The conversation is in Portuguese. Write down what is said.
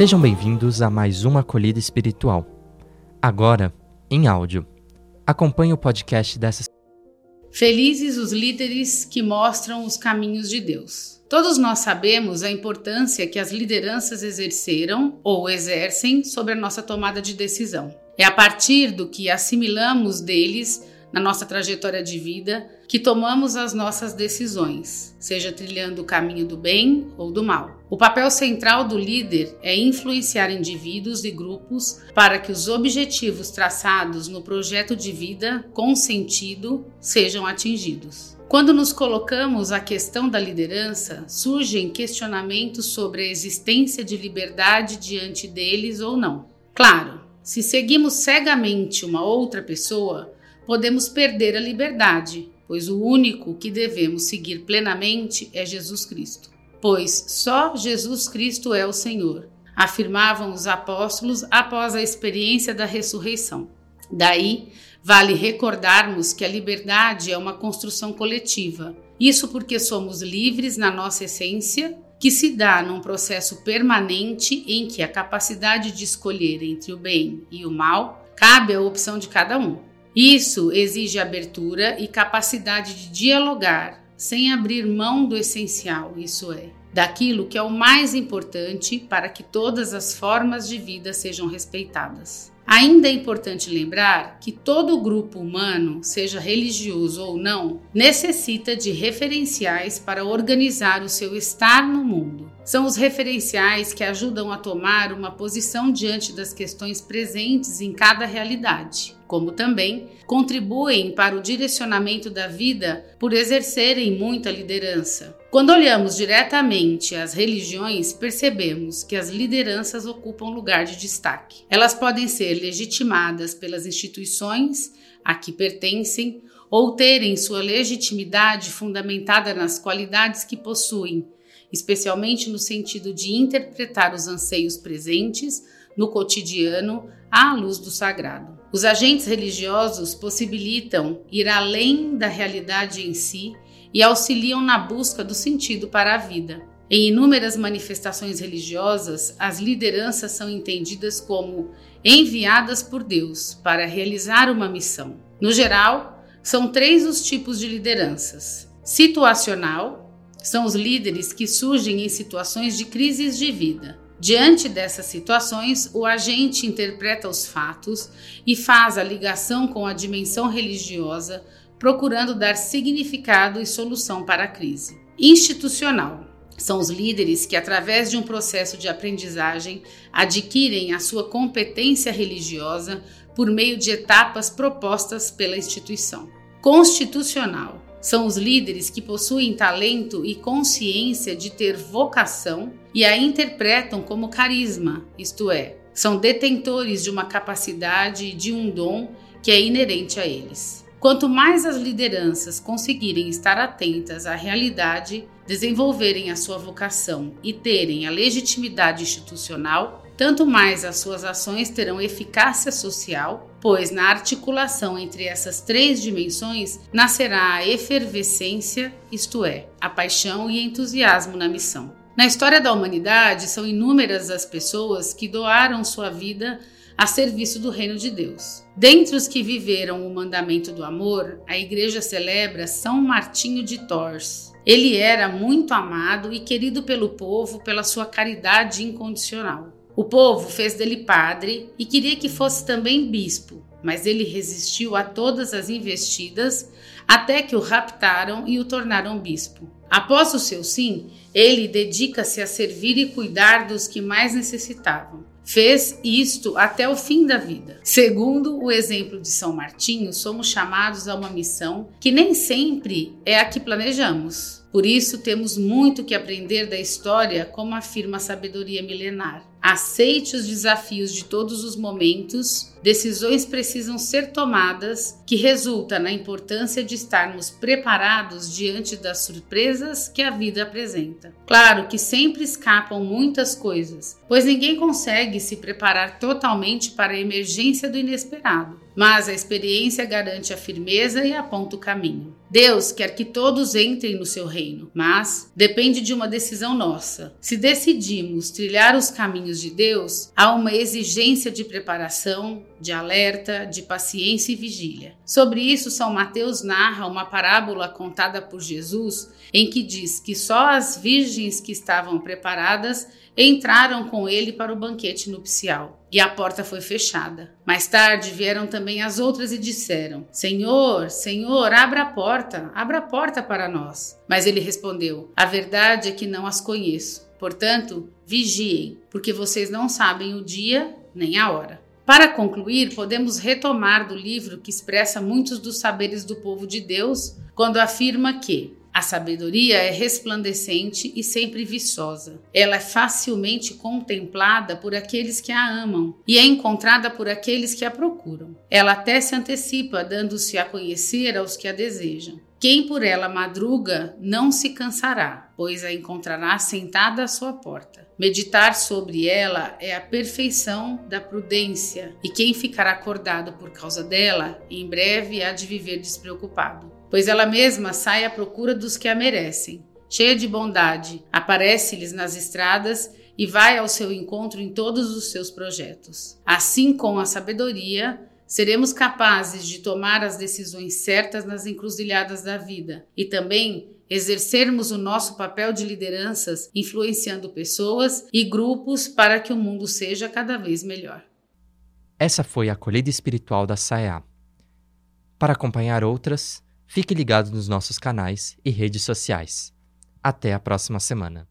Sejam bem-vindos a mais uma acolhida espiritual. Agora, em áudio. Acompanhe o podcast dessa. Felizes os líderes que mostram os caminhos de Deus. Todos nós sabemos a importância que as lideranças exerceram ou exercem sobre a nossa tomada de decisão. É a partir do que assimilamos deles na nossa trajetória de vida que tomamos as nossas decisões, seja trilhando o caminho do bem ou do mal. O papel central do líder é influenciar indivíduos e grupos para que os objetivos traçados no projeto de vida com sentido sejam atingidos. Quando nos colocamos a questão da liderança, surgem questionamentos sobre a existência de liberdade diante deles ou não. Claro, se seguimos cegamente uma outra pessoa, podemos perder a liberdade, pois o único que devemos seguir plenamente é Jesus Cristo. Pois só Jesus Cristo é o Senhor, afirmavam os apóstolos após a experiência da ressurreição. Daí, vale recordarmos que a liberdade é uma construção coletiva. Isso porque somos livres na nossa essência, que se dá num processo permanente em que a capacidade de escolher entre o bem e o mal cabe à opção de cada um. Isso exige abertura e capacidade de dialogar, sem abrir mão do essencial, isso é, daquilo que é o mais importante para que todas as formas de vida sejam respeitadas. Ainda é importante lembrar que todo grupo humano, seja religioso ou não, necessita de referenciais para organizar o seu estar no mundo. São os referenciais que ajudam a tomar uma posição diante das questões presentes em cada realidade como também contribuem para o direcionamento da vida por exercerem muita liderança. Quando olhamos diretamente as religiões, percebemos que as lideranças ocupam lugar de destaque. Elas podem ser legitimadas pelas instituições a que pertencem ou terem sua legitimidade fundamentada nas qualidades que possuem, especialmente no sentido de interpretar os anseios presentes no cotidiano à luz do sagrado. Os agentes religiosos possibilitam ir além da realidade em si e auxiliam na busca do sentido para a vida. Em inúmeras manifestações religiosas, as lideranças são entendidas como enviadas por Deus para realizar uma missão. No geral, são três os tipos de lideranças: situacional, são os líderes que surgem em situações de crises de vida. Diante dessas situações, o agente interpreta os fatos e faz a ligação com a dimensão religiosa, procurando dar significado e solução para a crise. Institucional são os líderes que, através de um processo de aprendizagem, adquirem a sua competência religiosa por meio de etapas propostas pela instituição. Constitucional são os líderes que possuem talento e consciência de ter vocação e a interpretam como carisma, isto é, são detentores de uma capacidade e de um dom que é inerente a eles. Quanto mais as lideranças conseguirem estar atentas à realidade, desenvolverem a sua vocação e terem a legitimidade institucional, tanto mais as suas ações terão eficácia social, pois na articulação entre essas três dimensões nascerá a efervescência, isto é, a paixão e entusiasmo na missão. Na história da humanidade, são inúmeras as pessoas que doaram sua vida a serviço do reino de Deus. Dentre os que viveram o mandamento do amor, a igreja celebra São Martinho de Tours. Ele era muito amado e querido pelo povo pela sua caridade incondicional. O povo fez dele padre e queria que fosse também bispo, mas ele resistiu a todas as investidas até que o raptaram e o tornaram bispo. Após o seu sim, ele dedica-se a servir e cuidar dos que mais necessitavam. Fez isto até o fim da vida. Segundo o exemplo de São Martinho, somos chamados a uma missão que nem sempre é a que planejamos. Por isso, temos muito que aprender da história, como afirma a sabedoria milenar. Aceite os desafios de todos os momentos, decisões precisam ser tomadas, que resulta na importância de estarmos preparados diante das surpresas que a vida apresenta. Claro que sempre escapam muitas coisas, pois ninguém consegue se preparar totalmente para a emergência do inesperado, mas a experiência garante a firmeza e aponta o caminho. Deus quer que todos entrem no seu reino, mas depende de uma decisão nossa. Se decidimos trilhar os caminhos de Deus, há uma exigência de preparação, de alerta, de paciência e vigília. Sobre isso, São Mateus narra uma parábola contada por Jesus em que diz que só as virgens que estavam preparadas entraram com ele para o banquete nupcial. E a porta foi fechada. Mais tarde vieram também as outras e disseram: Senhor, Senhor, abra a porta, abra a porta para nós. Mas ele respondeu: A verdade é que não as conheço. Portanto, vigiem, porque vocês não sabem o dia nem a hora. Para concluir, podemos retomar do livro que expressa muitos dos saberes do povo de Deus quando afirma que a sabedoria é resplandecente e sempre viçosa. Ela é facilmente contemplada por aqueles que a amam e é encontrada por aqueles que a procuram. Ela até se antecipa, dando-se a conhecer aos que a desejam. Quem por ela madruga não se cansará, pois a encontrará sentada à sua porta. Meditar sobre ela é a perfeição da prudência, e quem ficar acordado por causa dela, em breve há de viver despreocupado pois ela mesma sai à procura dos que a merecem. Cheia de bondade, aparece-lhes nas estradas e vai ao seu encontro em todos os seus projetos. Assim, com a sabedoria, seremos capazes de tomar as decisões certas nas encruzilhadas da vida e também exercermos o nosso papel de lideranças, influenciando pessoas e grupos para que o mundo seja cada vez melhor. Essa foi a acolhida espiritual da SAEA. Para acompanhar outras, Fique ligado nos nossos canais e redes sociais. Até a próxima semana.